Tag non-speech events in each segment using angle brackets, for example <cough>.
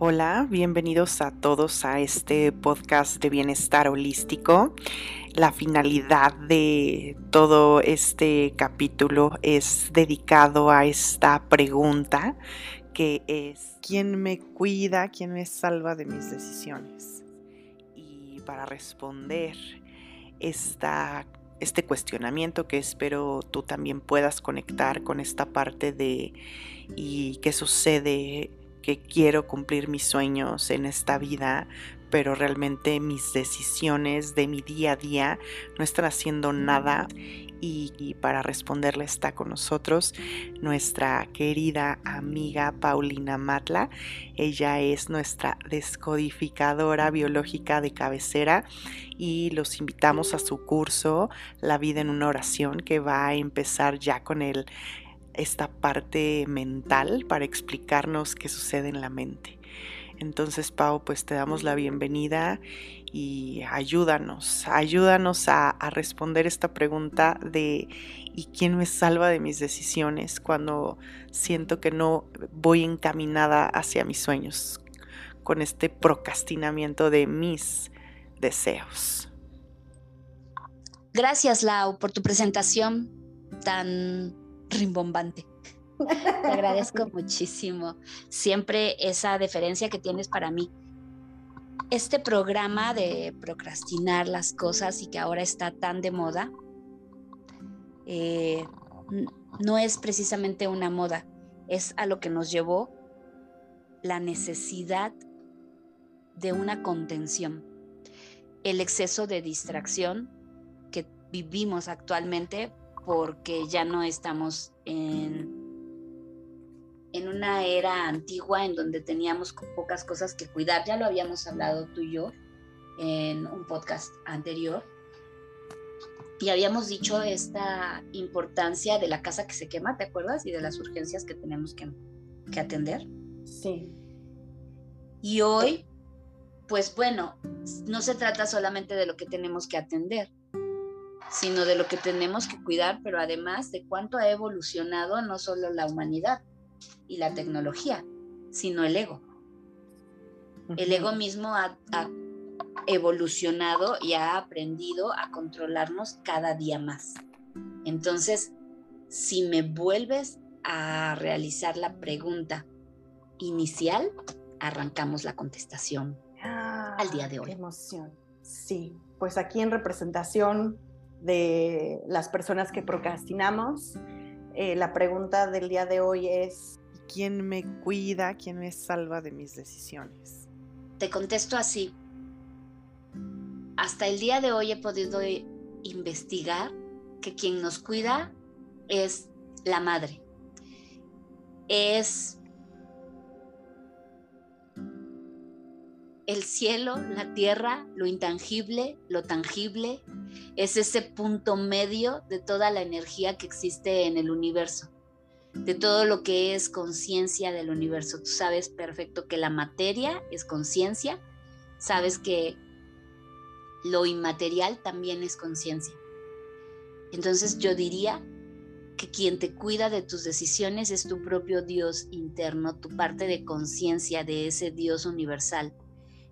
Hola, bienvenidos a todos a este podcast de bienestar holístico. La finalidad de todo este capítulo es dedicado a esta pregunta que es ¿quién me cuida, quién me salva de mis decisiones? Y para responder esta este cuestionamiento que espero tú también puedas conectar con esta parte de y qué sucede que quiero cumplir mis sueños en esta vida, pero realmente mis decisiones de mi día a día no están haciendo nada. Y, para responderle está con nosotros nuestra querida amiga Paulina Matla. Ella es nuestra descodificadora biológica de cabecera y los invitamos a su curso La vida en una oración que va a empezar ya con el esta parte mental para explicarnos qué sucede en la mente. Entonces, Pau, pues te damos la bienvenida y ayúdanos, ayúdanos a, responder esta pregunta de ¿y quién me salva de mis decisiones cuando siento que no voy encaminada hacia mis sueños con este procrastinamiento de mis deseos? Gracias, Lau, por tu presentación tan rimbombante. Te agradezco <laughs> muchísimo siempre esa deferencia que tienes para mí. Este programa de procrastinar las cosas y que ahora está tan de moda, eh, no es precisamente una moda, es a lo que nos llevó la necesidad de una contención. El exceso de distracción que vivimos actualmente porque ya no estamos en, en una era antigua en donde teníamos pocas cosas que cuidar. Ya lo habíamos hablado tú y yo en un podcast anterior. Y habíamos dicho esta importancia de la casa que se quema, ¿te acuerdas? Y de las urgencias que tenemos que, que atender. Sí. Y hoy, pues bueno, no se trata solamente de lo que tenemos que atender, sino de lo que tenemos que cuidar, pero además de cuánto ha evolucionado no solo la humanidad y la tecnología, sino el ego. El ego mismo ha, evolucionado y ha aprendido a controlarnos cada día más. Entonces, si me vuelves a realizar la pregunta inicial, arrancamos la contestación ah, al día de hoy. emoción. Sí, pues aquí en representación de las personas que procrastinamos. Eh, la pregunta del día de hoy es, ¿quién me cuida, quién me salva de mis decisiones? Te contesto así. Hasta el día de hoy he podido investigar que quien nos cuida es la madre. Es el cielo, la tierra, lo intangible, lo tangible, es ese punto medio de toda la energía que existe en el universo, de todo lo que es conciencia del universo. Tú sabes perfecto que la materia es conciencia, sabes que lo inmaterial también es conciencia. Entonces yo diría que quien te cuida de tus decisiones es tu propio Dios interno, tu parte de conciencia de ese Dios universal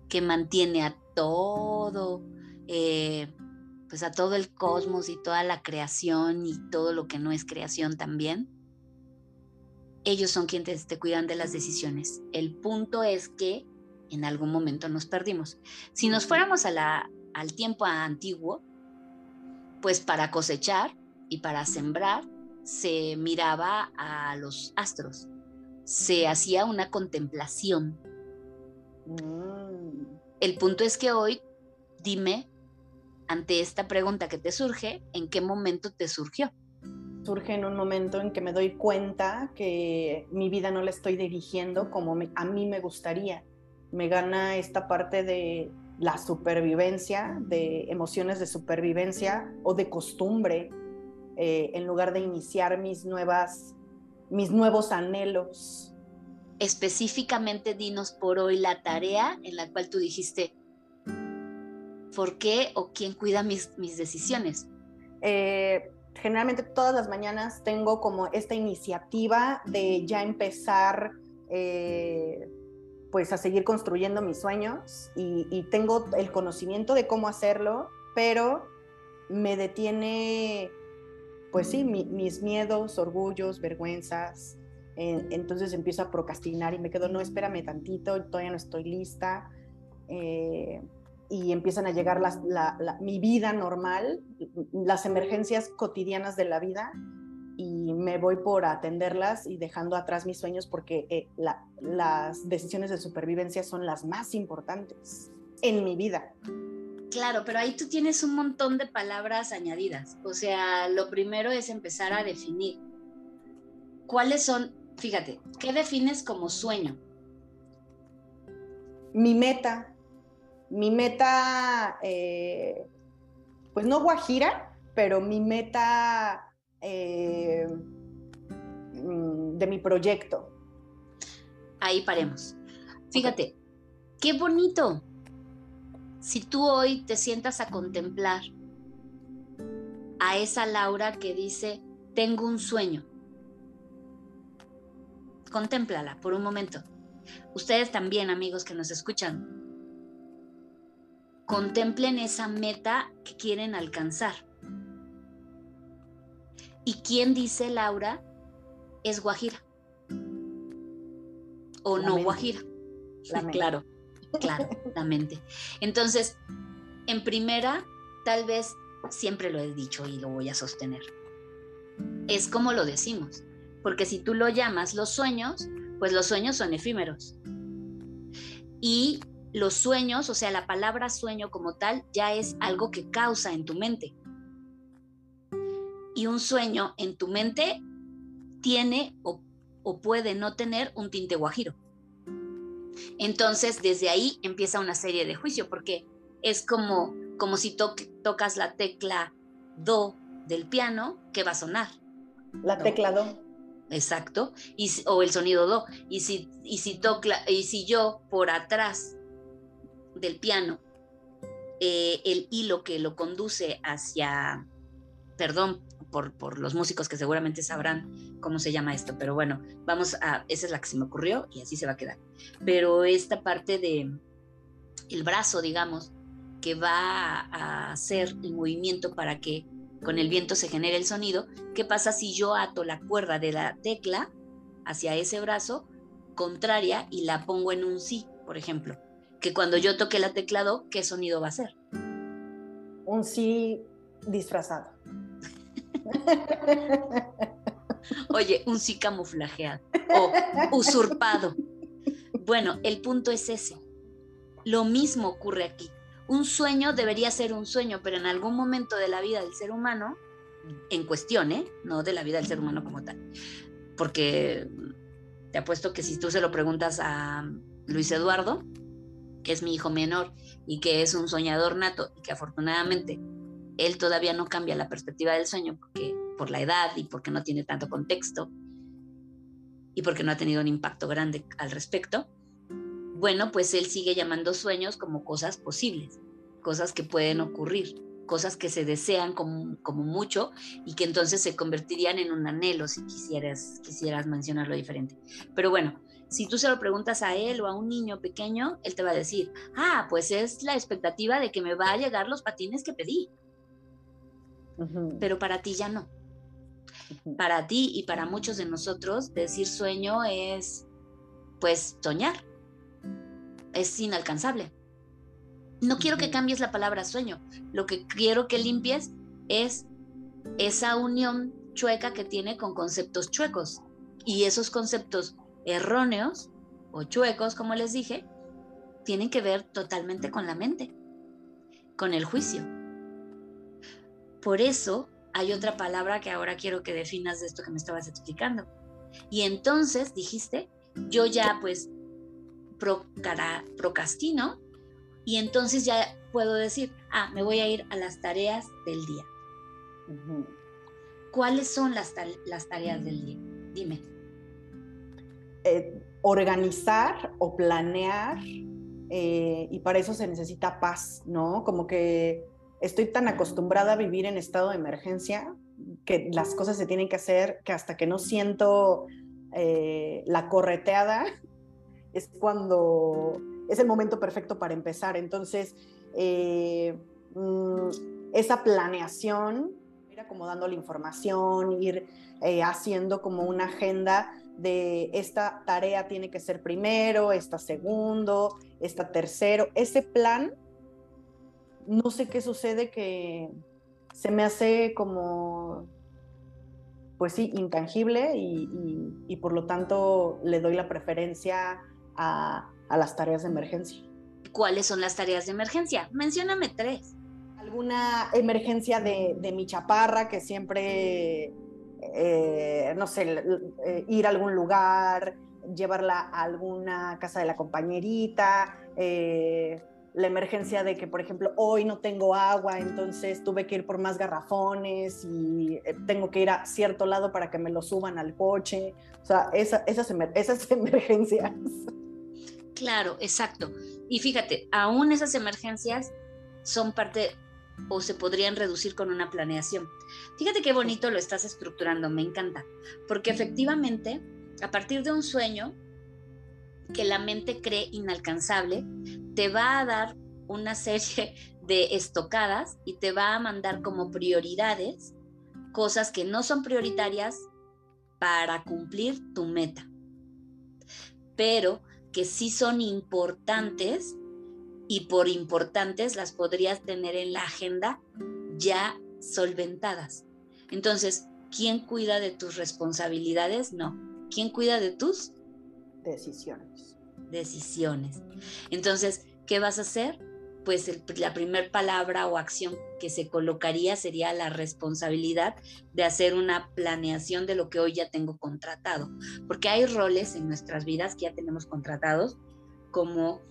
que mantiene a todo, eh, pues a todo el cosmos y toda la creación y todo lo que no es creación también. Ellos son quienes te cuidan de las decisiones. El punto es que en algún momento nos perdimos. Si nos fuéramos a la, al tiempo antiguo, pues para cosechar y para sembrar se miraba a los astros, se hacía una contemplación. Mm. El punto es que hoy, dime, ante esta pregunta que te surge, ¿en qué momento te surgió? Surge en un momento en que me doy cuenta que mi vida no la estoy dirigiendo como a mí me gustaría. Me gana esta parte de la supervivencia, de emociones de supervivencia o de costumbre, eh, en lugar de iniciar mis, nuevas, mis nuevos anhelos, específicamente dinos por hoy la tarea en la cual tú dijiste, ¿por qué o quién cuida mis, mis decisiones? Eh, generalmente todas las mañanas tengo como esta iniciativa de ya empezar eh, pues a seguir construyendo mis sueños y, tengo el conocimiento de cómo hacerlo, pero me detiene, pues sí, mis miedos, orgullos, vergüenzas. Entonces empiezo a procrastinar y me quedo, no, espérame tantito, todavía no estoy lista. Eh, y empiezan a llegar mi vida normal, las emergencias cotidianas de la vida y me voy por atenderlas y dejando atrás mis sueños porque eh, las decisiones de supervivencia son las más importantes en mi vida. Claro, pero ahí tú tienes un montón de palabras añadidas. O sea, lo primero es empezar a definir cuáles son, fíjate, ¿qué defines como sueño? Mi meta, mi meta, eh, pues no guajira, pero mi meta eh, mm, de mi proyecto. Ahí paremos. Fíjate, qué bonito. Si tú hoy te sientas a contemplar a esa Laura que dice, tengo un sueño. Contémplala por un momento. Ustedes también, amigos que nos escuchan, contemplen esa meta que quieren alcanzar. ¿Y quién dice, Laura, es Guajira? ¿O no Guajira? Claro, claro, la mente. Entonces, en primera, tal vez siempre lo he dicho y lo voy a sostener. Es como lo decimos, porque si tú lo llamas los sueños, pues los sueños son efímeros. Y los sueños, o sea, la palabra sueño como tal, ya es algo que causa en tu mente y un sueño en tu mente tiene o, puede no tener un tinte guajiro. Entonces, desde ahí empieza una serie de juicio, porque es como, como si tocas la tecla do del piano, que va a sonar? La tecla do. Exacto, y, o el sonido do. Y si, y, si y si yo por atrás del piano, eh, el hilo que lo conduce hacia, perdón por, los músicos que seguramente sabrán cómo se llama esto, pero bueno, vamos a, esa es la que se me ocurrió y así se va a quedar. Pero esta parte de el brazo, digamos, que va a hacer el movimiento para que con el viento se genere el sonido, ¿qué pasa si yo ato la cuerda de la tecla hacia ese brazo contraria y la pongo en un sí, por ejemplo? Que cuando yo toque la teclado, ¿qué sonido va a ser? Un sí disfrazado. <laughs> Oye, un sí camuflajeado o usurpado. Bueno, el punto es ese. Lo mismo ocurre aquí. Un sueño debería ser un sueño, pero en algún momento de la vida del ser humano, en cuestión, ¿eh? no de la vida del ser humano como tal, porque te apuesto que si tú se lo preguntas a Luis Eduardo, que es mi hijo menor y que es un soñador nato y que afortunadamente él todavía no cambia la perspectiva del sueño porque por la edad y porque no tiene tanto contexto y porque no ha tenido un impacto grande al respecto, bueno, pues él sigue llamando sueños como cosas posibles, cosas que pueden ocurrir, cosas que se desean como, como mucho y que entonces se convertirían en un anhelo si quisieras, quisieras mencionarlo diferente. Pero bueno, si tú se lo preguntas a él o a un niño pequeño, él te va a decir, ah, pues es la expectativa de que me va a llegar los patines que pedí pero para ti ya no. Para ti y para muchos de nosotros, decir sueño es, pues, soñar. Es inalcanzable. No quiero que cambies la palabra sueño. Lo que quiero que limpies es esa unión chueca que tiene con conceptos chuecos. Y esos conceptos erróneos o chuecos, como les dije, tienen que ver totalmente con la mente, con el juicio. Por eso hay otra palabra que ahora quiero que definas de esto que me estabas explicando. Y entonces dijiste, yo ya pues procrastino y entonces ya puedo decir, ah, me voy a ir a las tareas del día. ¿Cuáles son las, las, tareas del día? Dime. Eh, organizar o planear eh, y para eso se necesita paz, ¿no? Como que estoy tan acostumbrada a vivir en estado de emergencia que las cosas se tienen que hacer que hasta que no siento eh, la correteada, <laughs> es cuando es el momento perfecto para empezar. Entonces, eh, mm, esa planeación, ir acomodando la información, ir eh, haciendo como una agenda de esta tarea tiene que ser primero, esta segundo, esta tercero. Ese plan, no sé qué sucede que se me hace como, pues sí, intangible y, por lo tanto le doy la preferencia a, las tareas de emergencia. ¿Cuáles son las tareas de emergencia? Mencióname tres. Alguna emergencia de, de mi chaparra que siempre eh, no sé, eh, ir a algún lugar, llevarla a alguna casa de la compañerita, eh, la emergencia de que, por ejemplo, hoy no tengo agua, entonces tuve que ir por más garrafones y tengo que ir a cierto lado para que me lo suban al coche. O sea, esas, esas <laughs> emergencias. Claro, exacto. Y fíjate, aún esas emergencias son parte o se podrían reducir con una planeación. Fíjate qué bonito lo estás estructurando, me encanta, porque efectivamente, a partir de un sueño que la mente cree inalcanzable, te va a dar una serie <laughs> de estocadas y te va a mandar como prioridades cosas que no son prioritarias para cumplir tu meta, pero que sí son importantes y por importantes las podrías tener en la agenda ya solventadas. Entonces, ¿quién cuida de tus responsabilidades? No. ¿Quién cuida de tus decisiones? Decisiones. Entonces, ¿qué vas a hacer? Pues la primera palabra o acción que se colocaría sería la responsabilidad de hacer una planeación de lo que hoy ya tengo contratado. Porque hay roles en nuestras vidas que ya tenemos contratados, como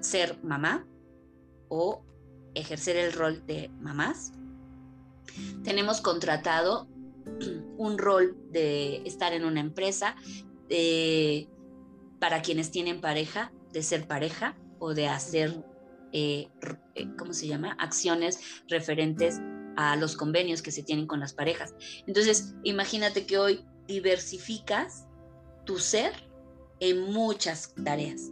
ser mamá o ejercer el rol de mamás. Tenemos contratado <clears throat> un rol de estar en una empresa, para quienes tienen pareja, de ser pareja o de hacer, eh, eh, ¿cómo se llama? Acciones referentes a los convenios que se tienen con las parejas. Entonces, imagínate que hoy diversificas tu ser en muchas tareas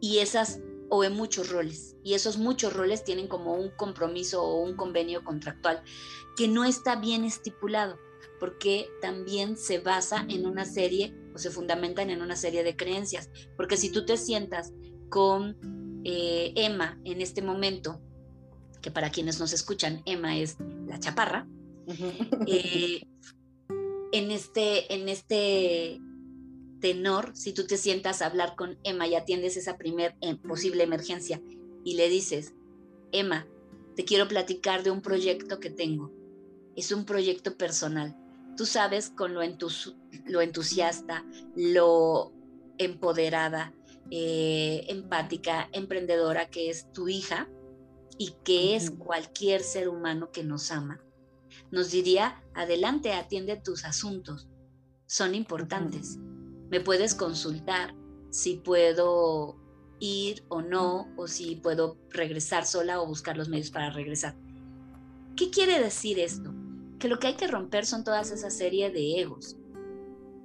y esas o en muchos roles. Y esos muchos roles tienen como un compromiso o un convenio contractual que no está bien estipulado, porque también se basa en una serie o se fundamentan en una serie de creencias. Porque si tú te sientas con eh, Emma en este momento, que para quienes nos escuchan, Emma es la chaparra, eh, en, este, en este tenor, si tú te sientas a hablar con Emma y atiendes esa primer eh, posible emergencia y le dices, Emma, te quiero platicar de un proyecto que tengo. Es un proyecto personal. Tú sabes con lo, lo entusiasta, lo empoderada, eh, empática, emprendedora que es tu hija y que es cualquier ser humano que nos ama. Nos diría, adelante, atiende tus asuntos. Son importantes me puedes consultar si puedo ir o no, o si puedo regresar sola o buscar los medios para regresar. ¿Qué quiere decir esto? Que lo que hay que romper son todas esa serie de egos.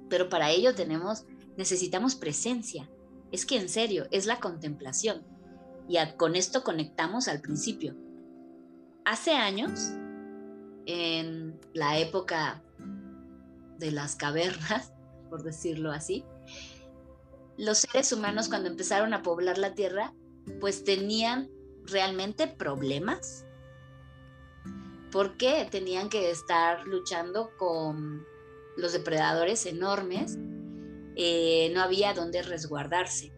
Pero para ello tenemos, necesitamos presencia. Es que en serio, es la contemplación. Y con esto conectamos al principio. Hace años, en la época de las cavernas, <laughs> por decirlo así, los seres humanos cuando empezaron a poblar la Tierra, pues tenían realmente problemas. Porque tenían que estar luchando con los depredadores enormes, eh, no había donde resguardarse.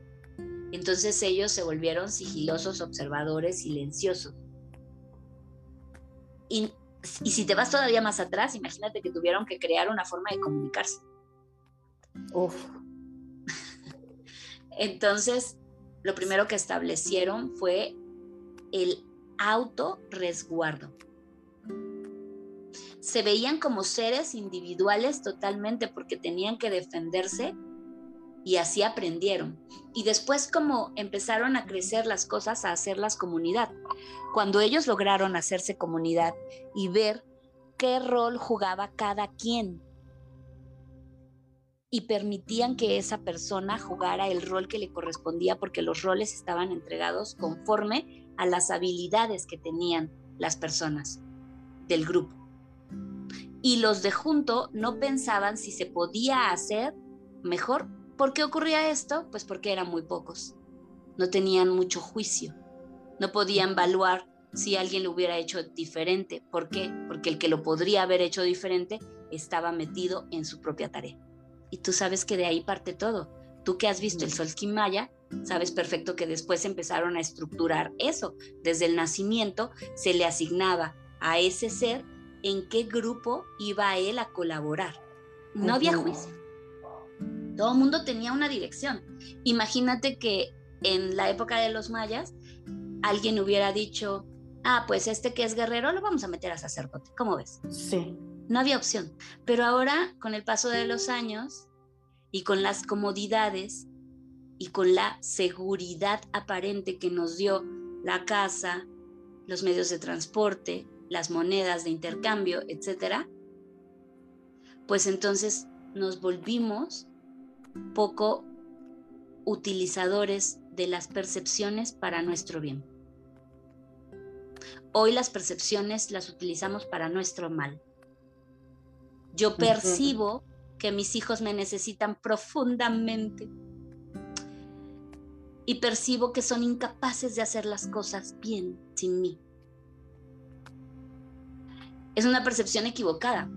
Entonces ellos se volvieron sigilosos, observadores, silenciosos. y si te vas todavía más atrás, imagínate que tuvieron que crear una forma de comunicarse. <laughs> Entonces, lo primero que establecieron fue el autorresguardo. Se veían como seres individuales totalmente porque tenían que defenderse y así aprendieron. Y después como empezaron a crecer las cosas, a hacerlas comunidad. Cuando ellos lograron hacerse comunidad y ver qué rol jugaba cada quien y permitían que esa persona jugara el rol que le correspondía porque los roles estaban entregados conforme a las habilidades que tenían las personas del grupo. Y los de junto no pensaban si se podía hacer mejor. ¿Por qué ocurría esto? Pues porque eran muy pocos. No tenían mucho juicio. No podían evaluar si alguien lo hubiera hecho diferente. ¿Por qué? Porque el que lo podría haber hecho diferente estaba metido en su propia tarea. Y tú sabes que de ahí parte todo. Tú que has visto el Maya, sabes perfecto que después empezaron a estructurar eso. Desde el nacimiento se le asignaba a ese ser en qué grupo iba él a colaborar. No había juicio. Todo el mundo tenía una dirección. Imagínate que en la época de los mayas alguien hubiera dicho, ah, pues este que es guerrero lo vamos a meter a sacerdote. ¿Cómo ves? Sí. No había opción. Pero ahora, con el paso de los años y con las comodidades y con la seguridad aparente que nos dio la casa, los medios de transporte, las monedas de intercambio, etcétera, pues entonces nos volvimos poco utilizadores de las percepciones para nuestro bien. Hoy las percepciones las utilizamos para nuestro mal. Yo percibo que mis hijos me necesitan profundamente y percibo que son incapaces de hacer las cosas bien sin mí. Es una percepción equivocada.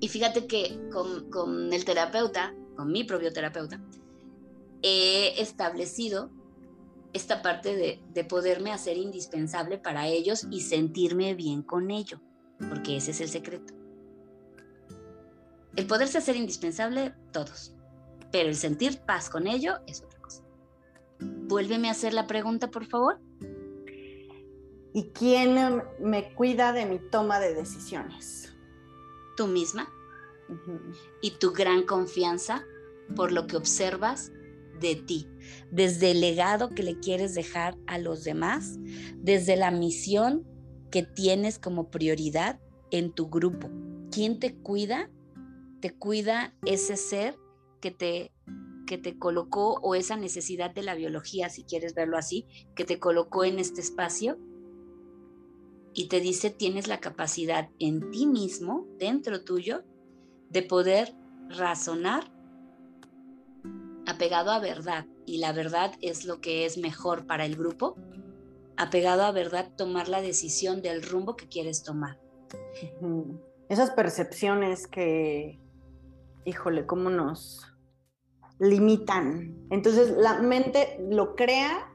Y fíjate que con, el terapeuta, con mi propio terapeuta, he establecido esta parte de, de, poderme hacer indispensable para ellos y sentirme bien con ello, porque ese es el secreto. El poderse hacer indispensable, todos, pero el sentir paz con ello es otra cosa. Vuélveme a hacer la pregunta, por favor. ¿Y quién me cuida de mi toma de decisiones? Tú misma. Y tu gran confianza por lo que observas de ti, desde el legado que le quieres dejar a los demás, desde la misión que tienes como prioridad en tu grupo. ¿Quién te cuida? Te cuida ese ser que te que te colocó o esa necesidad de la biología, si quieres verlo así, que te colocó en este espacio y te dice tienes la capacidad en ti mismo, dentro tuyo, de poder razonar apegado a verdad, y la verdad es lo que es mejor para el grupo, apegado a verdad, tomar la decisión del rumbo que quieres tomar. Esas percepciones que, híjole, cómo nos limitan. Entonces la mente lo crea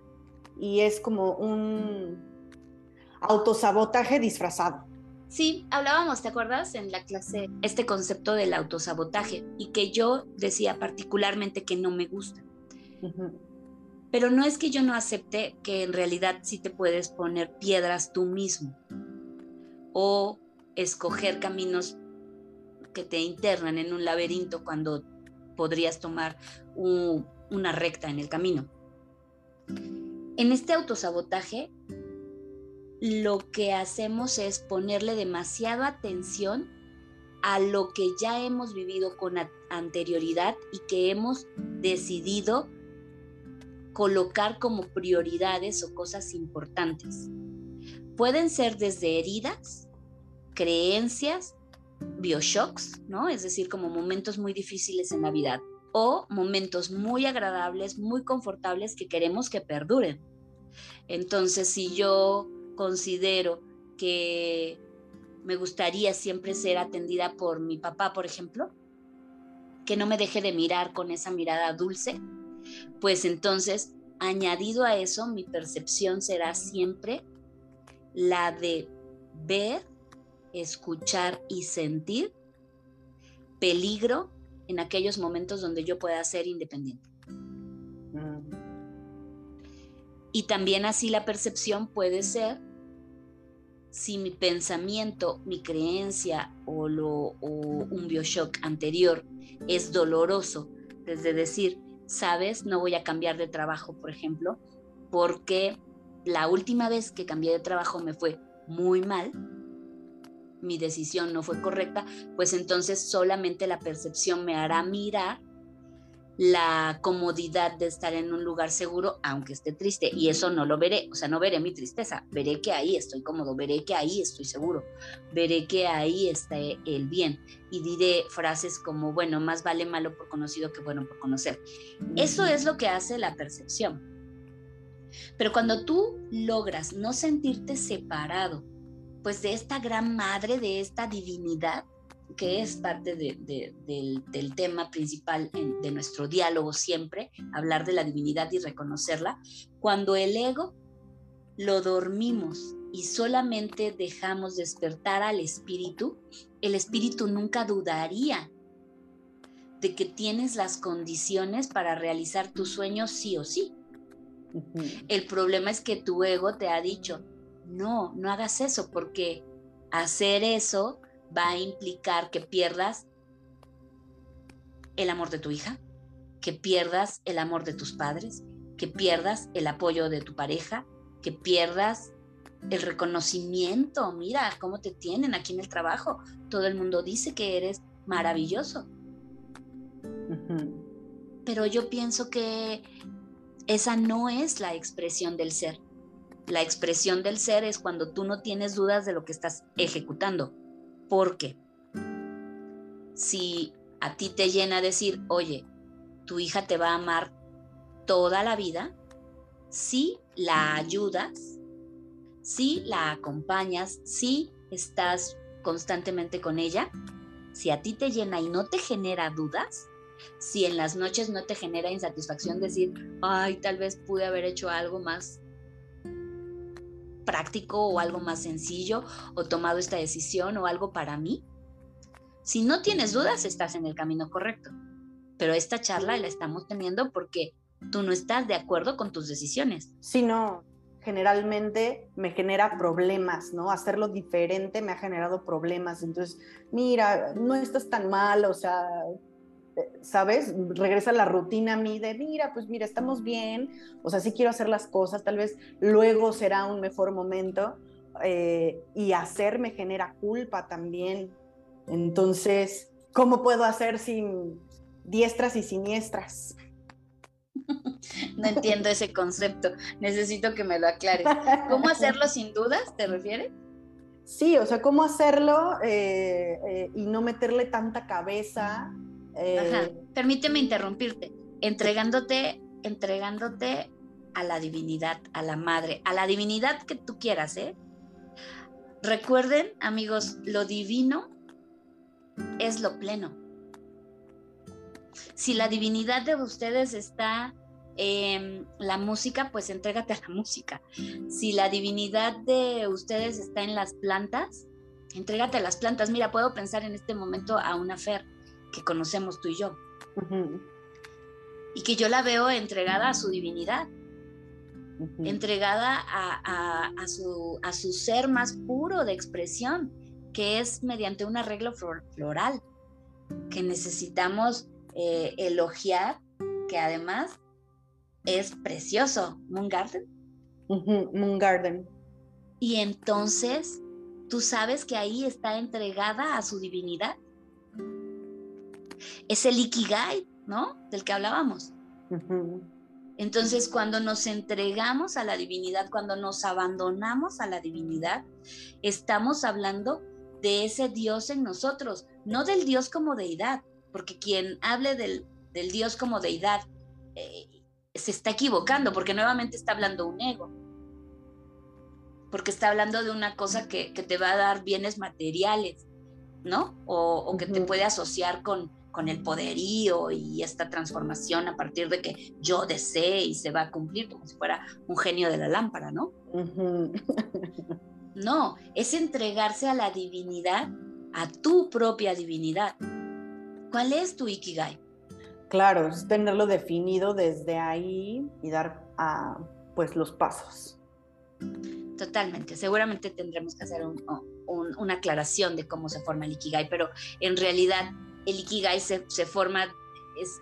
y es como un autosabotaje disfrazado. Sí, hablábamos, ¿te acuerdas? En la clase, este concepto del autosabotaje y que yo decía particularmente que no me gusta. Pero no es que yo no acepte que en realidad sí te puedes poner piedras tú mismo o escoger caminos que te internan en un laberinto cuando podrías tomar una recta en el camino. En este autosabotaje lo que hacemos es ponerle demasiada atención a lo que ya hemos vivido con anterioridad y que hemos decidido colocar como prioridades o cosas importantes. Pueden ser desde heridas, creencias, bioshocks, ¿no? Es decir, como momentos muy difíciles en la vida o momentos muy agradables, muy confortables que queremos que perduren. Entonces, si yo considero que me gustaría siempre ser atendida por mi papá, por ejemplo, que no me deje de mirar con esa mirada dulce, pues entonces, añadido a eso, mi percepción será siempre la de ver, escuchar y sentir peligro en aquellos momentos donde yo pueda ser independiente. Mm. Y también así la percepción puede ser si mi pensamiento, mi creencia o, lo, un bioshock anterior es doloroso, desde decir, sabes, no voy a cambiar de trabajo, por ejemplo, porque la última vez que cambié de trabajo me fue muy mal, mi decisión no fue correcta, pues entonces solamente la percepción me hará mirar la comodidad de estar en un lugar seguro, aunque esté triste, y eso no lo veré, o sea, no veré mi tristeza, veré que ahí estoy cómodo, veré que ahí estoy seguro, veré que ahí está el bien, y diré frases como, bueno, más vale malo por conocido que bueno por conocer. Eso es lo que hace la percepción. Pero cuando tú logras no sentirte separado, pues de esta gran madre, de esta divinidad, que es parte del, tema principal de nuestro diálogo siempre, hablar de la divinidad y reconocerla, cuando el ego lo dormimos y solamente dejamos despertar al espíritu, el espíritu nunca dudaría de que tienes las condiciones para realizar tu sueño sí o sí. El problema es que tu ego te ha dicho, no, no hagas eso, porque hacer eso va a implicar que pierdas el amor de tu hija, que pierdas el amor de tus padres, que pierdas el apoyo de tu pareja, que pierdas el reconocimiento. Mira cómo te tienen aquí en el trabajo. Todo el mundo dice que eres maravilloso. Pero yo pienso que esa no es la expresión del ser. La expresión del ser es cuando tú no tienes dudas de lo que estás ejecutando. Porque si a ti te llena decir, oye, tu hija te va a amar toda la vida, si la ayudas, si la acompañas, si estás constantemente con ella, si a ti te llena y no te genera dudas, si en las noches no te genera insatisfacción decir, ay, tal vez pude haber hecho algo más práctico o algo más sencillo o tomado esta decisión o algo para mí? Si no tienes dudas, estás en el camino correcto. Pero esta charla la estamos teniendo porque tú no estás de acuerdo con tus decisiones. Sí, no. Generalmente me genera problemas, ¿no? Hacerlo diferente me ha generado problemas. Entonces, mira, no estás tan mal, o sea, ¿sabes? Regresa la rutina a mí de, mira, pues mira, estamos bien, o sea, sí quiero hacer las cosas, tal vez luego será un mejor momento, eh, y hacer me genera culpa también. Entonces, ¿cómo puedo hacer sin diestras y siniestras? No entiendo ese concepto, necesito que me lo aclares. ¿Cómo <laughs> hacerlo sin dudas, te refieres? Sí, o sea, ¿cómo hacerlo eh, eh, y no meterle tanta cabeza eh, Permíteme interrumpirte, entregándote, entregándote a la divinidad, a la madre, a la divinidad que tú quieras, ¿eh? Recuerden, amigos, lo divino es lo pleno. Si la divinidad de ustedes está en la música, pues entrégate a la música. Si la divinidad de ustedes está en las plantas, entrégate a las plantas. Mira, puedo pensar en este momento a una Fer que conocemos tú y yo. Y que yo la veo entregada a su divinidad, entregada a, su, a su ser más puro de expresión, que es mediante un arreglo floral, que necesitamos eh, elogiar, que además es precioso. Moon Garden. Moon Garden. Y entonces, tú sabes que ahí está entregada a su divinidad es el ikigai, ¿no? Del que hablábamos. Entonces, cuando nos entregamos a la divinidad, cuando nos abandonamos a la divinidad, estamos hablando de ese Dios en nosotros, no del Dios como deidad, porque quien hable del, Dios como deidad eh, se está equivocando, porque nuevamente está hablando un ego, porque está hablando de una cosa que, te va a dar bienes materiales, ¿no? O, que te puede asociar con, con el poderío y esta transformación a partir de que yo desee y se va a cumplir como si fuera un genio de la lámpara, ¿no? <laughs> no, es entregarse a la divinidad, a tu propia divinidad. ¿Cuál es tu Ikigai? Claro, es tenerlo definido desde ahí y dar ah, pues los pasos. Totalmente, seguramente tendremos que hacer una aclaración de cómo se forma el Ikigai, pero en realidad el Ikigai se, forma,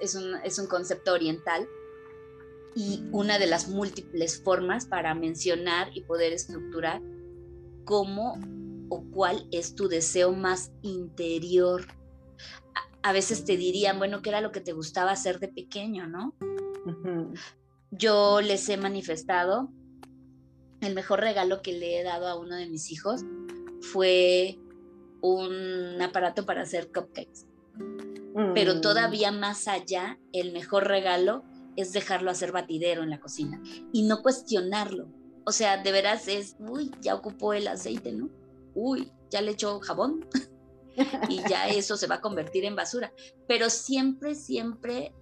es, un, concepto oriental y una de las múltiples formas para mencionar y poder estructurar cómo o cuál es tu deseo más interior. A, veces te dirían, bueno, ¿qué era lo que te gustaba hacer de pequeño, no? Yo les he manifestado, el mejor regalo que le he dado a uno de mis hijos fue un aparato para hacer cupcakes. Pero mm. todavía más allá, el mejor regalo es dejarlo hacer batidero en la cocina y no cuestionarlo. O sea, de veras es, uy, ya ocupó el aceite, ¿no? Uy, ya le echó jabón <laughs> y ya eso se va a convertir en basura. Pero siempre, siempre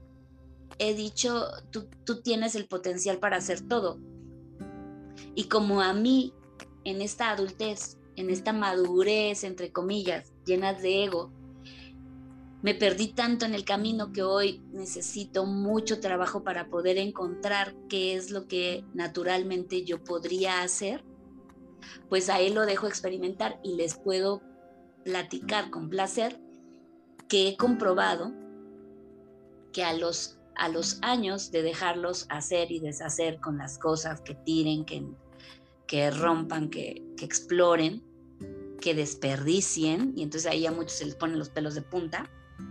he dicho, tú, tú tienes el potencial para hacer todo. Y como a mí, en esta adultez, en esta madurez, entre comillas, llenas de ego, me perdí tanto en el camino que hoy necesito mucho trabajo para poder encontrar qué es lo que naturalmente yo podría hacer, pues a él lo dejo experimentar y les puedo platicar con placer que he comprobado que a los, a los años de dejarlos hacer y deshacer con las cosas que tiren, que, que rompan, que, que exploren, que desperdicien, y entonces ahí a muchos se les ponen los pelos de punta,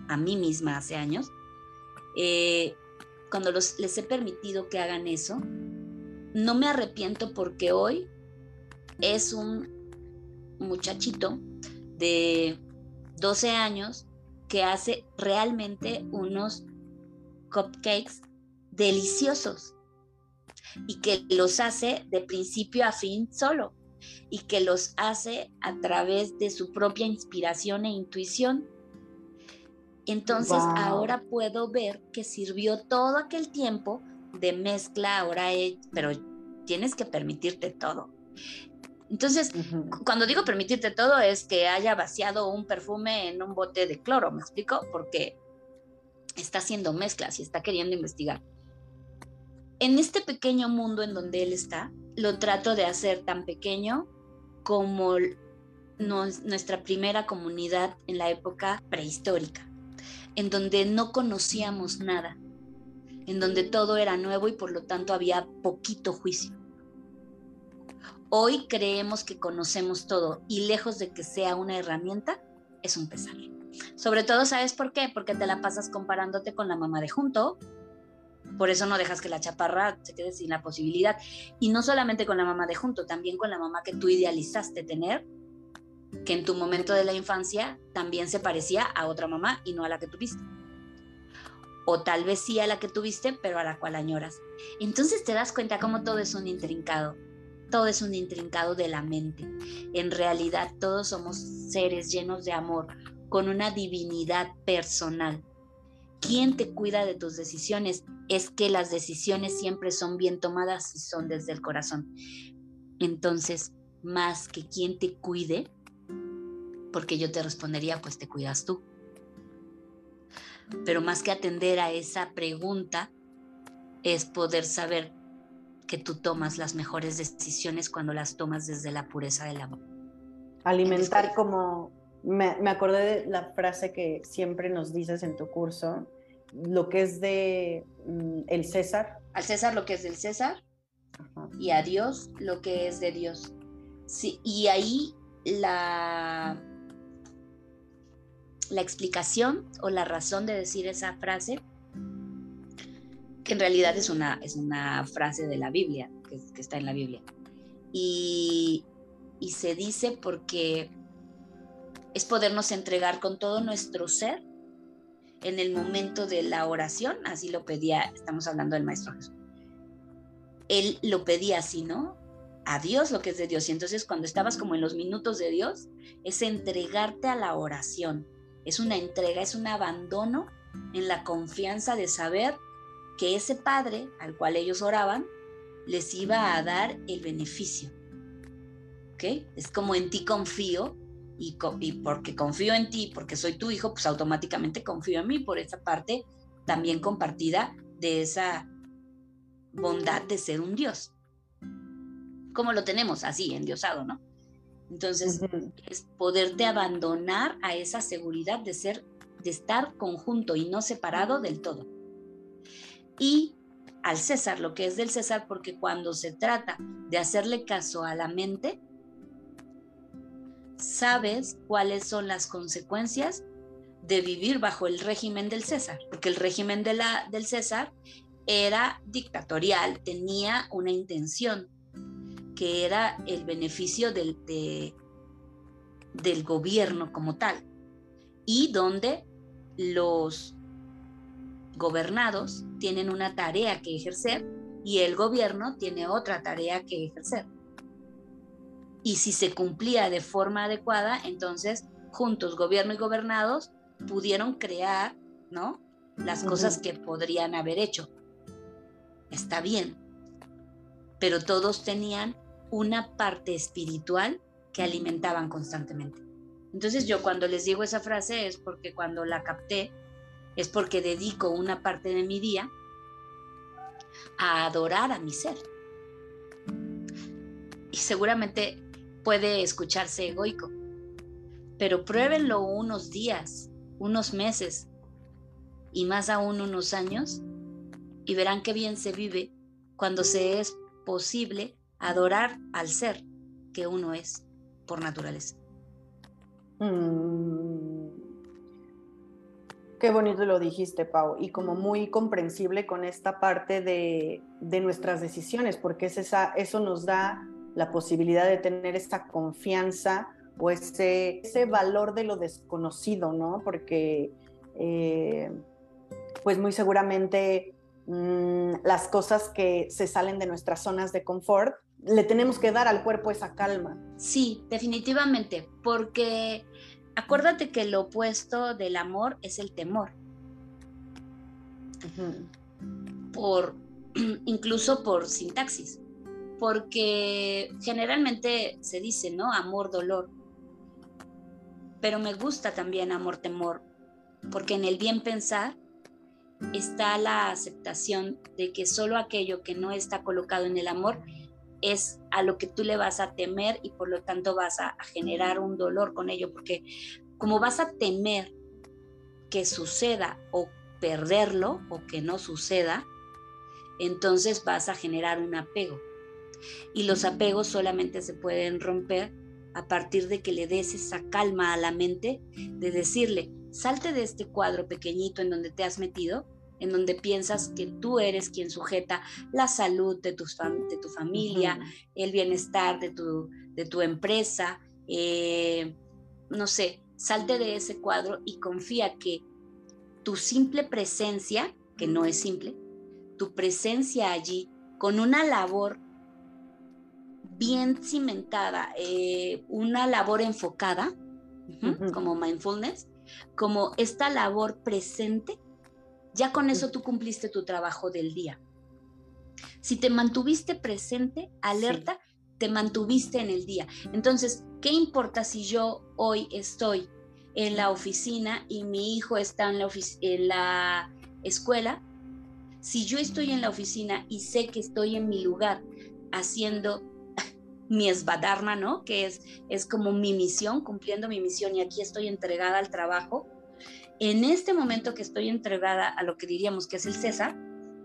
a mí misma hace años, eh, cuando les he permitido que hagan eso, no me arrepiento porque hoy es un muchachito de 12 años que hace realmente unos cupcakes deliciosos y que los hace de principio a fin solo y que los hace a través de su propia inspiración e intuición entonces ahora puedo ver que sirvió todo aquel tiempo de mezcla, ahora, pero tienes que permitirte todo. Entonces, cuando digo permitirte todo es que haya vaciado un perfume en un bote de cloro, ¿me explico? Porque está haciendo mezclas y está queriendo investigar. En este pequeño mundo en donde él está, lo trato de hacer tan pequeño como nuestra primera comunidad en la época prehistórica en donde no conocíamos nada, en donde todo era nuevo y por lo tanto había poquito juicio. Hoy creemos que conocemos todo y lejos de que sea una herramienta, es un pesar. Sobre todo, ¿sabes por qué? Porque te la pasas comparándote con la mamá de junto. Por eso no dejas que la chaparra se quede sin la posibilidad. Y no solamente con la mamá de junto, también con la mamá que tú idealizaste tener que en tu momento de la infancia también se parecía a otra mamá y no a la que tuviste. O tal vez sí a la que tuviste, pero a la cual añoras. Entonces te das cuenta cómo todo es un intrincado. Todo es un intrincado de la mente. En realidad todos somos seres llenos de amor, con una divinidad personal. ¿Quién te cuida de tus decisiones? Es que las decisiones siempre son bien tomadas y son desde el corazón. Entonces, más que quien te cuide, porque yo te respondería, pues te cuidas tú. Pero más que atender a esa pregunta, es poder saber que tú tomas las mejores decisiones cuando las tomas desde la pureza del amor. Alimentar como, me, me, acordé de la frase que siempre nos dices en tu curso, lo que es de mm, el César. Al César lo que es del César y a Dios lo que es de Dios. Sí, y ahí la la explicación o la razón de decir esa frase, que en realidad es una, es una frase de la Biblia, que, está en la Biblia. Y, y se dice porque es podernos entregar con todo nuestro ser en el momento de la oración, así lo pedía, estamos hablando del Maestro Jesús. Él lo pedía así, ¿no? A Dios lo que es de Dios. Y entonces cuando estabas como en los minutos de Dios, es entregarte a la oración, es una entrega, es un abandono en la confianza de saber que ese Padre al cual ellos oraban les iba a dar el beneficio. ¿Ok? Es como en ti confío y, y, porque confío en ti, porque soy tu hijo, pues automáticamente confío en mí por esa parte también compartida de esa bondad de ser un Dios. ¿Cómo lo tenemos? Así, endiosado, ¿no? Entonces, es poderte abandonar a esa seguridad de ser, de estar conjunto y no separado del todo. Y al César, lo que es del César, porque cuando se trata de hacerle caso a la mente, sabes cuáles son las consecuencias de vivir bajo el régimen del César, porque el régimen de la, del César era dictatorial, tenía una intención, que era el beneficio del, del gobierno como tal, y donde los gobernados tienen una tarea que ejercer y el gobierno tiene otra tarea que ejercer. Y si se cumplía de forma adecuada, entonces juntos, gobierno y gobernados, pudieron crear, ¿no? Las cosas que podrían haber hecho. Está bien, pero todos tenían una parte espiritual que alimentaban constantemente. Entonces yo cuando les digo esa frase es porque cuando la capté, es porque dedico una parte de mi día a adorar a mi ser. Y seguramente puede escucharse egoico, pero pruébenlo unos días, unos meses y más aún unos años y verán qué bien se vive cuando se es posible adorar al ser que uno es por naturaleza. Mm. Qué bonito lo dijiste, Pau, y como muy comprensible con esta parte de, nuestras decisiones, porque es esa, eso nos da la posibilidad de tener esa confianza o ese, ese valor de lo desconocido, ¿no? Porque, eh, pues muy seguramente mm, las cosas que se salen de nuestras zonas de confort, le tenemos que dar al cuerpo esa calma. Sí, definitivamente, porque acuérdate que lo opuesto del amor es el temor. Por <clears throat> incluso por sintaxis. Porque generalmente se dice, ¿no? Amor, dolor. Pero me gusta también amor, temor. Porque en el bien pensar está la aceptación de que solo aquello que no está colocado en el amor es a lo que tú le vas a temer y por lo tanto vas a, generar un dolor con ello, porque como vas a temer que suceda o perderlo o que no suceda, entonces vas a generar un apego. Y los apegos solamente se pueden romper a partir de que le des esa calma a la mente de decirle, salte de este cuadro pequeñito en donde te has metido en donde piensas que tú eres quien sujeta la salud de, tu familia, el bienestar de tu, de tu empresa, eh, no sé, salte de ese cuadro y confía que tu simple presencia, que no es simple, tu presencia allí con una labor bien cimentada, eh, una labor enfocada, como mindfulness, como esta labor presente, ya con eso tú cumpliste tu trabajo del día. Si te mantuviste presente, alerta, te mantuviste en el día. Entonces, ¿qué importa si yo hoy estoy en la oficina y mi hijo está en la, en la escuela? Si yo estoy en la oficina y sé que estoy en mi lugar haciendo <laughs> mi esbadarna, ¿no? Que es, es como mi misión, cumpliendo mi misión y aquí estoy entregada al trabajo, en este momento que estoy entregada a lo que diríamos que es el César,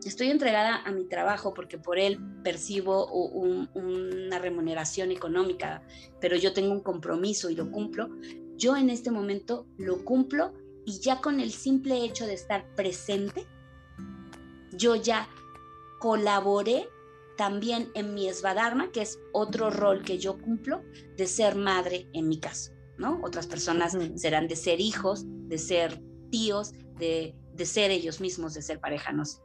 estoy entregada a mi trabajo porque por él percibo una remuneración económica, pero yo tengo un compromiso y lo cumplo. Yo en este momento lo cumplo y ya con el simple hecho de estar presente, yo ya colaboré también en mi esvadarma, que es otro rol que yo cumplo de ser madre en mi caso. ¿No? Otras personas serán de ser hijos, de ser tíos, de, ser ellos mismos, de ser pareja, no sé.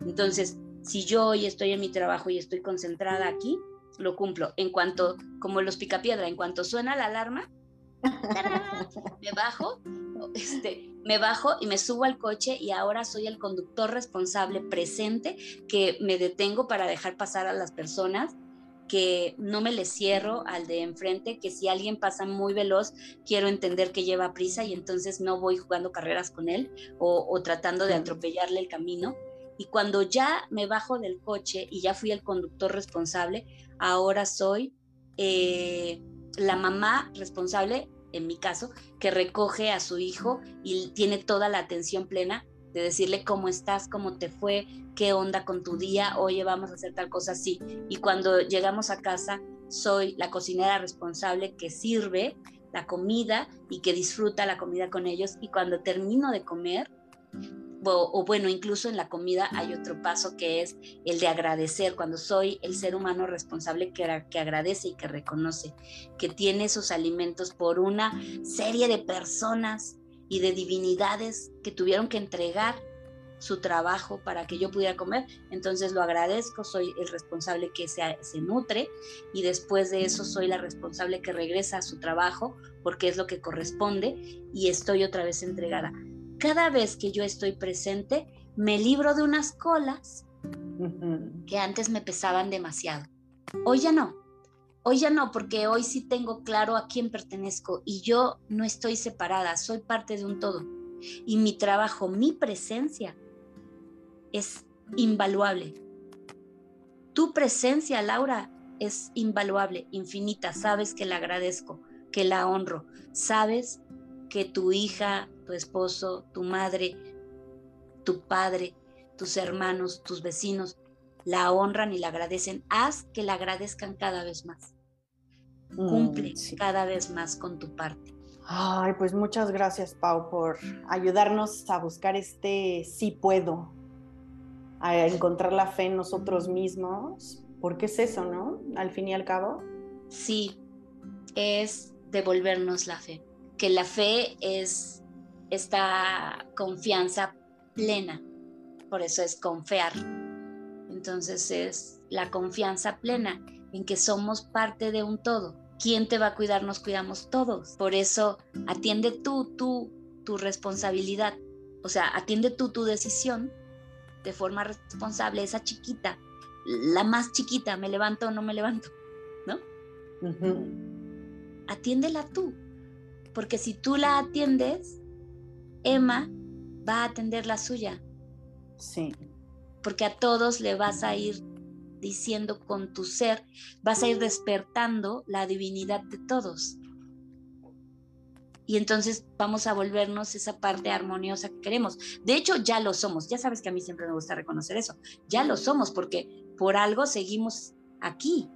Entonces, si yo hoy estoy en mi trabajo y estoy concentrada aquí, lo cumplo. En cuanto, como los picapiedra, en cuanto suena la alarma, me bajo, este, me bajo y me subo al coche y ahora soy el conductor responsable presente que me detengo para dejar pasar a las personas que no me le cierro al de enfrente, que si alguien pasa muy veloz, quiero entender que lleva prisa y entonces no voy jugando carreras con él o, tratando de atropellarle el camino. Y cuando ya me bajo del coche y ya fui el conductor responsable, ahora soy eh, la mamá responsable, en mi caso, que recoge a su hijo y tiene toda la atención plena de decirle cómo estás, cómo te fue, qué onda con tu día, oye, vamos a hacer tal cosa así. Y cuando llegamos a casa, soy la cocinera responsable que sirve la comida y que disfruta la comida con ellos y cuando termino de comer, o, bueno, incluso en la comida hay otro paso que es el de agradecer, cuando soy el ser humano responsable que, que agradece y que reconoce que tiene esos alimentos por una serie de personas y de divinidades que tuvieron que entregar su trabajo para que yo pudiera comer, entonces lo agradezco, soy el responsable que se, se, nutre y después de eso soy la responsable que regresa a su trabajo porque es lo que corresponde y estoy otra vez entregada. Cada vez que yo estoy presente, me libro de unas colas que antes me pesaban demasiado. Hoy ya no, hoy ya no, porque hoy sí tengo claro a quién pertenezco y yo no estoy separada, soy parte de un todo. Y mi trabajo, mi presencia es invaluable. Tu presencia, Laura, es invaluable, infinita. Sabes que la agradezco, que la honro. Sabes que tu hija, tu esposo, tu madre, tu padre, tus hermanos, tus vecinos, la honran y la agradecen. Haz que la agradezcan cada vez más. Mm, Cumple cada vez más con tu parte. Ay, pues muchas gracias, Pau, por ayudarnos a buscar este sí puedo, a encontrar la fe en nosotros mismos, porque es eso, ¿no? Al fin y al cabo. Sí, es devolvernos la fe, que la fe es esta confianza plena, por eso es confiar. Entonces es la confianza plena en que somos parte de un todo. ¿Quién te va a cuidar? Nos cuidamos todos. Por eso atiende tú, tú, tu responsabilidad. O sea, atiende tú tu decisión de forma responsable, esa chiquita, la más chiquita, me levanto o no me levanto, ¿no? Atiéndela tú, porque si tú la atiendes, Emma va a atender la suya. Sí. Porque a todos le vas a ir diciendo con tu ser, vas a ir despertando la divinidad de todos y entonces vamos a volvernos esa parte armoniosa que queremos. De hecho, ya lo somos. Ya sabes que a mí siempre me gusta reconocer eso. Ya lo somos porque por algo seguimos aquí.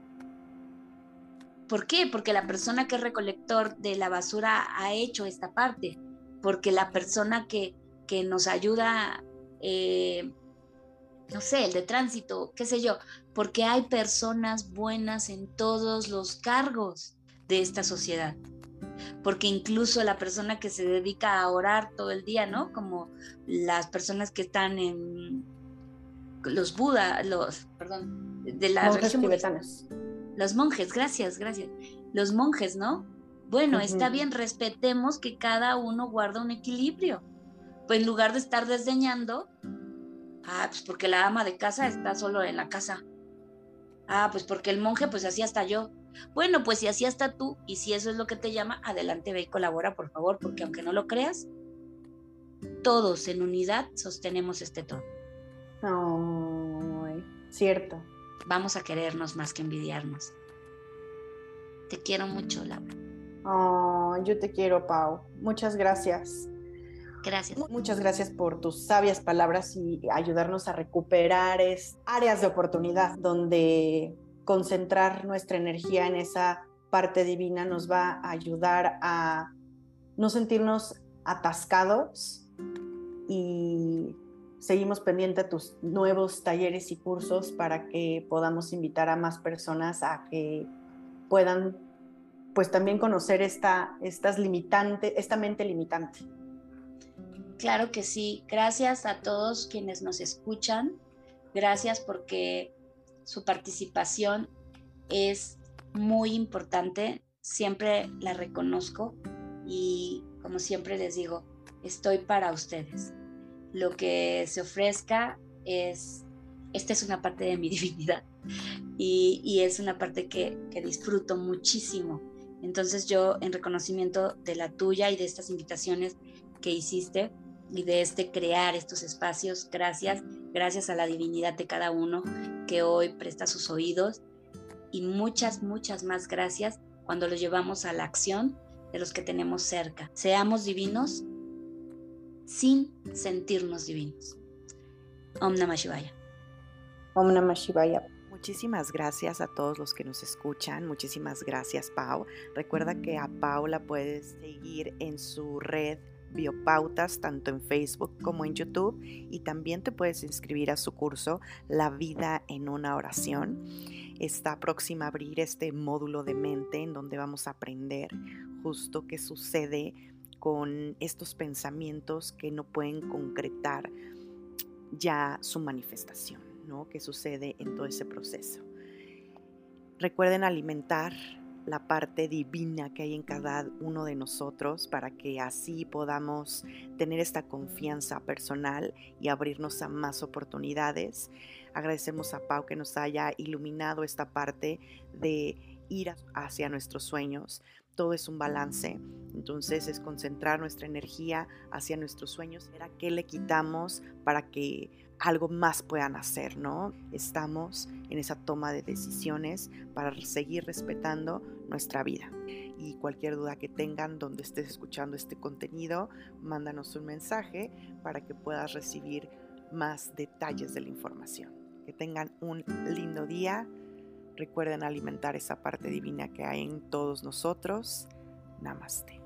¿Por qué? Porque la persona que es recolector de la basura ha hecho esta parte. Porque la persona que, que nos ayuda, eh, no sé, el de tránsito, qué sé yo, porque hay personas buenas en todos los cargos de esta sociedad porque incluso la persona que se dedica a orar todo el día, ¿no? Como las personas que están en los Buda, los, perdón, de la monjes tibetanos. Los monjes, gracias, gracias. Los monjes, ¿no? Bueno, está bien, respetemos que cada uno guarda un equilibrio. Pues en lugar de estar desdeñando, ah, pues porque la ama de casa está solo en la casa. Ah, pues porque el monje, pues así hasta yo. Bueno, pues si así hasta tú y si eso es lo que te llama, adelante ve y colabora, por favor, porque aunque no lo creas, todos en unidad sostenemos este todo. Ay, cierto. Vamos a querernos más que envidiarnos. Te quiero mucho, Laura. Oh, yo te quiero, Pau. Muchas gracias. Gracias. Muchas gracias por tus sabias palabras y ayudarnos a recuperar áreas de oportunidad donde concentrar nuestra energía en esa parte divina nos va a ayudar a no sentirnos atascados y seguimos pendiente de tus nuevos talleres y cursos para que podamos invitar a más personas a que puedan pues también conocer esta, estas limitante, esta mente limitante. Claro que sí. Gracias a todos quienes nos escuchan. Gracias porque su participación es muy importante. Siempre la reconozco y como siempre les digo, estoy para ustedes. Lo que se ofrezca es, esta es una parte de mi <laughs> divinidad y, es una parte que, que disfruto muchísimo. Entonces yo en reconocimiento de la tuya y de estas invitaciones que hiciste, y de este crear estos espacios. Gracias, gracias a la divinidad de cada uno que hoy presta sus oídos y muchas, muchas más gracias cuando lo llevamos a la acción de los que tenemos cerca. Seamos divinos sin sentirnos divinos. Om Namah Shivaya. Om Namah Shivaya. Muchísimas gracias a todos los que nos escuchan. Muchísimas gracias, Pau. Recuerda que a Pau la puedes seguir en su red Biopautas, tanto en Facebook como en YouTube. Y también te puedes inscribir a su curso La vida en una oración. Está próxima a abrir este módulo de mente en donde vamos a aprender justo qué sucede con estos pensamientos que no pueden concretar ya su manifestación. ¿Qué sucede en todo ese proceso. Recuerden alimentar la parte divina que hay en cada uno de nosotros para que así podamos tener esta confianza personal y abrirnos a más oportunidades. Agradecemos a Pau que nos haya iluminado esta parte de ir hacia nuestros sueños. Todo es un balance, entonces es concentrar nuestra energía hacia nuestros sueños. ¿Era qué le quitamos para que algo más puedan hacer, ¿no? Estamos en esa toma de decisiones para seguir respetando nuestra vida. Y cualquier duda que tengan donde estés escuchando este contenido, mándanos un mensaje para que puedas recibir más detalles de la información. Que tengan un lindo día. Recuerden alimentar esa parte divina que hay en todos nosotros. Namaste.